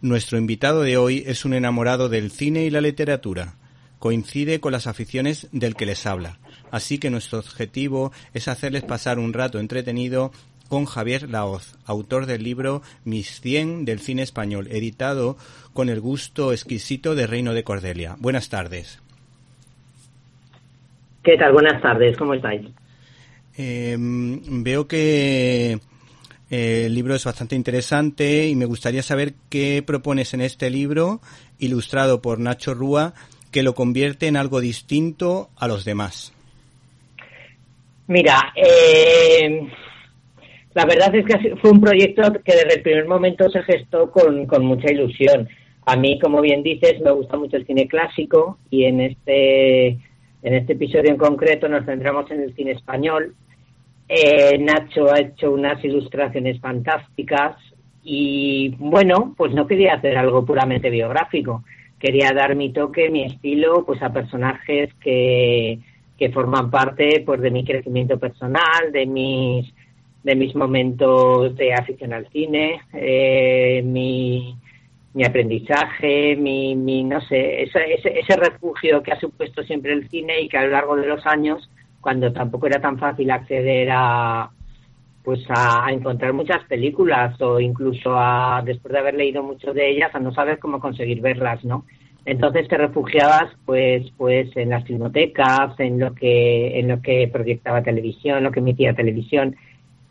Nuestro invitado de hoy es un enamorado del cine y la literatura. Coincide con las aficiones del que les habla. Así que nuestro objetivo es hacerles pasar un rato entretenido con Javier Laoz, autor del libro Mis 100 del cine español, editado con el gusto exquisito de Reino de Cordelia. Buenas tardes. ¿Qué tal? Buenas tardes, ¿cómo estáis? Em, veo que eh, el libro es bastante interesante y me gustaría saber qué propones en este libro, ilustrado por Nacho Rúa, que lo convierte en algo distinto a los demás. Mira, eh, la verdad es que fue un proyecto que desde el primer momento se gestó con, con mucha ilusión. A mí, como bien dices, me gusta mucho el cine clásico y en este, en este episodio en concreto nos centramos en el cine español eh, Nacho ha hecho unas ilustraciones fantásticas y bueno, pues no quería hacer algo puramente biográfico. Quería dar mi toque, mi estilo, pues a personajes que, que forman parte pues de mi crecimiento personal, de mis de mis momentos de afición al cine, eh, mi, mi aprendizaje, mi, mi no sé, ese, ese, ese refugio que ha supuesto siempre el cine y que a lo largo de los años cuando tampoco era tan fácil acceder a pues a, encontrar muchas películas o incluso a después de haber leído mucho de ellas a no saber cómo conseguir verlas, ¿no? Entonces te refugiabas pues pues en las filmotecas, en lo que en lo que proyectaba televisión, lo que emitía televisión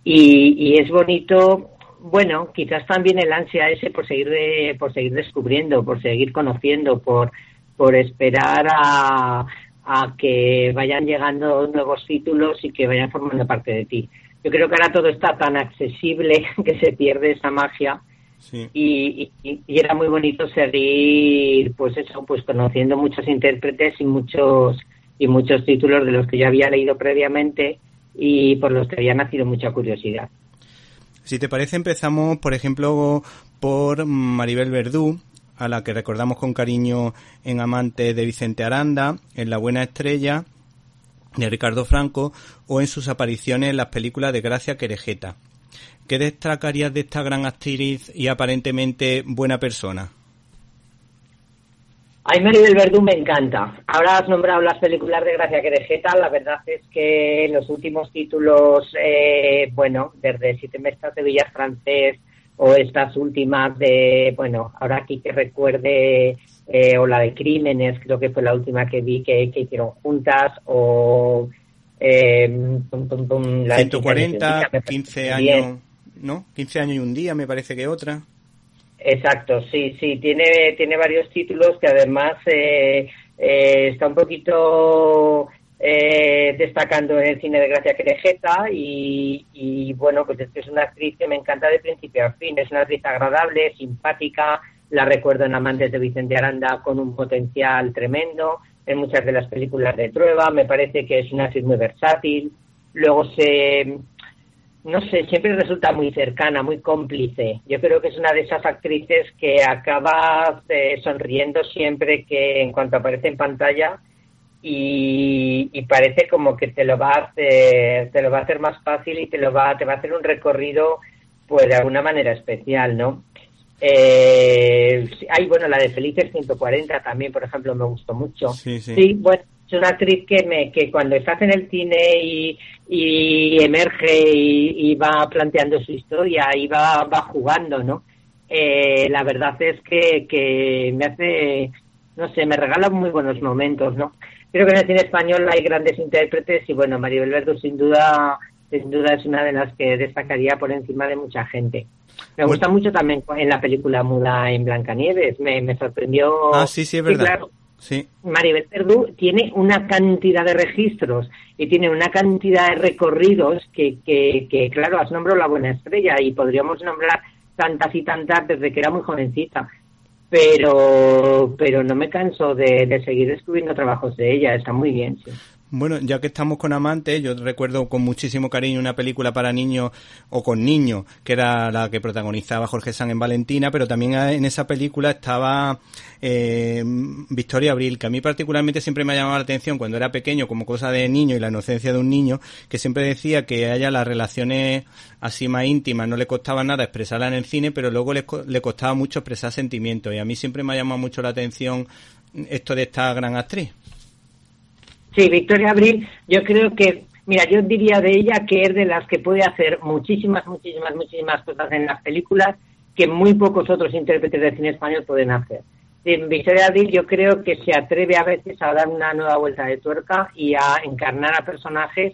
y, y es bonito bueno, quizás también el ansia ese por seguir de, por seguir descubriendo, por seguir conociendo, por por esperar a, a que vayan llegando nuevos títulos y que vayan formando parte de ti. Yo creo que ahora todo está tan accesible que se pierde esa magia y, era muy bonito seguir, pues eso, pues conociendo muchos intérpretes y muchos y muchos títulos de los que yo había leído previamente y por los que había nacido mucha curiosidad. Si te parece, empezamos, por ejemplo, por Maribel Verdú, a la que recordamos con cariño en Amante de Vicente Aranda, en La Buena Estrella de Ricardo Franco o en sus apariciones en las películas de Gracia Querejeta. ¿Qué destacarías de esta gran actriz y aparentemente buena persona? A mí del Verdú me encanta. Ahora has nombrado las películas de Gracia Querejeta. La verdad es que los últimos títulos, eh, bueno, desde Siete Mestas de Villas Francés, o estas últimas de, bueno, ahora aquí que recuerde, eh, o la de Crímenes, creo que fue la última que vi que, hicieron juntas, o eh, 140, 15 años, ¿no? 15 años y un día, me parece que otra. Exacto, sí, sí, tiene, tiene varios títulos que además eh, eh, está un poquito eh, destacando en el cine de Gracia Querejeta y, bueno, pues es que es una actriz que me encanta de principio a fin, es una actriz agradable, simpática, la recuerdo en Amantes de Vicente Aranda con un potencial tremendo, en muchas de las películas de Trueba, me parece que es una actriz muy versátil, luego se, no sé, siempre resulta muy cercana, muy cómplice. Yo creo que es una de esas actrices que acaba eh, sonriendo siempre que en cuanto aparece en pantalla y, parece como que te lo va a hacer, te lo va a hacer más fácil y te lo va, te va a hacer un recorrido pues de alguna manera especial, ¿no? Eh, hay, bueno, la de Felices 140 también, por ejemplo, me gustó mucho. Sí, sí. bueno, es una actriz que me, que cuando estás en el cine y, y emerge y, va planteando su historia y va, va jugando, ¿no? Eh, la verdad es que, que me hace, no sé, me regala muy buenos momentos, ¿no? Creo que en el cine español hay grandes intérpretes y bueno, Maribel Verdú sin duda, sin duda es una de las que destacaría por encima de mucha gente. Me gusta mucho también en la película muda en Blancanieves, me, me sorprendió. Ah, sí, sí, es verdad. sí. Maribel Verdú tiene una cantidad de registros y tiene una cantidad de recorridos que, que, que, claro, has nombrado la buena estrella y podríamos nombrar tantas y tantas desde que era muy jovencita pero pero no me canso de, seguir descubriendo trabajos de ella, está muy bien. Bueno, ya que estamos con amantes, yo recuerdo con muchísimo cariño una película para niños o con niños, que era la que protagonizaba Jorge San en Valentina, pero también en esa película estaba eh, Victoria Abril, que a mí particularmente siempre me ha llamado la atención cuando era pequeño, como cosa de niño y la inocencia de un niño, que siempre decía que a ella las relaciones así más íntimas no le costaba nada expresarla en el cine, pero luego le, le costaba mucho expresar sentimientos. Y a mí siempre me ha llamado mucho la atención esto de esta gran actriz. Sí, Victoria Abril, yo creo que, mira, yo diría de ella que es de las que puede hacer muchísimas, muchísimas, muchísimas cosas en las películas que muy pocos otros intérpretes de cine español pueden hacer. Victoria Abril yo creo que se atreve a veces a dar una nueva vuelta de tuerca y a encarnar a personajes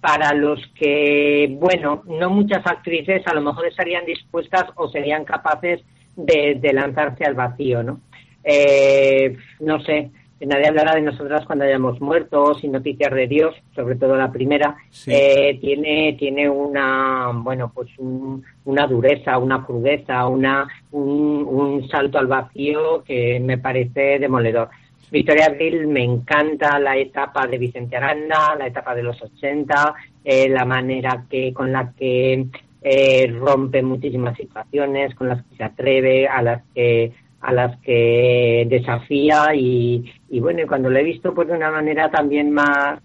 para los que, bueno, no muchas actrices a lo mejor estarían dispuestas o serían capaces de, de lanzarse al vacío, ¿no? Eh, no sé, nadie hablará de nosotras cuando hayamos muerto, sin noticias de Dios, sobre todo la primera, eh, tiene, tiene una, bueno, pues una dureza, una crudeza, una, un, salto al vacío que me parece demoledor. Victoria Abril me encanta la etapa de Vicente Aranda, la etapa de los 80, eh, la manera que con la que eh, rompe muchísimas situaciones, con las que se atreve, a las que a las que desafía y, y bueno, cuando lo he visto pues de una manera también más,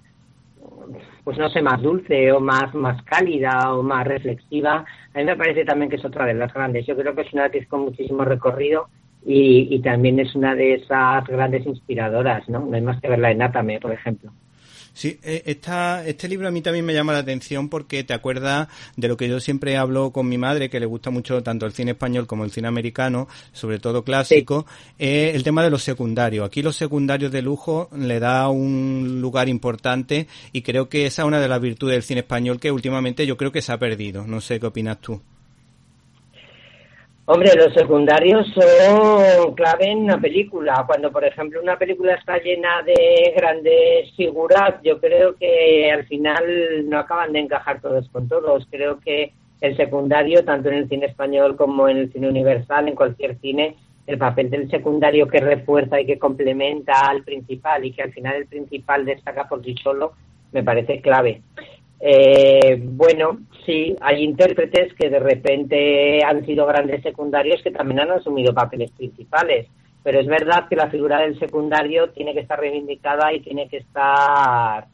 pues no sé, más dulce o más, más cálida o más reflexiva, a mí me parece también que es otra de las grandes. Yo creo que es una actriz con muchísimo recorrido y, y también es una de esas grandes inspiradoras, ¿no? No hay más que verla en Atame, por ejemplo. Sí, eh, esta, este libro a mí también me llama la atención porque te acuerdas de lo que yo siempre hablo con mi madre, que le gusta mucho tanto el cine español como el cine americano, sobre todo clásico, eh, el tema de los secundarios. Aquí los secundarios de lujo le da un lugar importante y creo que esa es una de las virtudes del cine español que últimamente yo creo que se ha perdido. No sé qué opinas tú. Hombre, los secundarios son clave en una película. Cuando, por ejemplo, una película está llena de grandes figuras, yo creo que al final no acaban de encajar todos con todos. Creo que el secundario, tanto en el cine español como en el cine universal, en cualquier cine, el papel del secundario que refuerza y que complementa al principal y que al final el principal destaca por sí solo, me parece clave. Eh, bueno, sí, hay intérpretes que de repente han sido grandes secundarios que también han asumido papeles principales, pero es verdad que la figura del secundario tiene que estar reivindicada y tiene que estar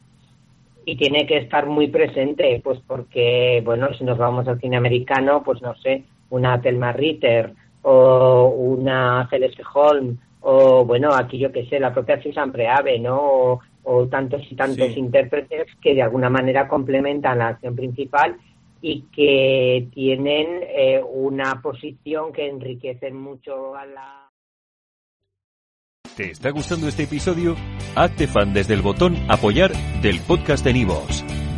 y tiene que estar muy presente, pues porque, bueno, si nos vamos al cine americano, pues no sé, una Thelma Ritter o una Celeste Holm o, bueno, aquí yo que sé, la propia Susan Preave, ¿no? o tantos y tantos intérpretes que de alguna manera complementan la acción principal y que tienen eh, una posición que enriquecen mucho a la... ¿Te está gustando este episodio? Hazte fan desde el botón apoyar del podcast de Nivos.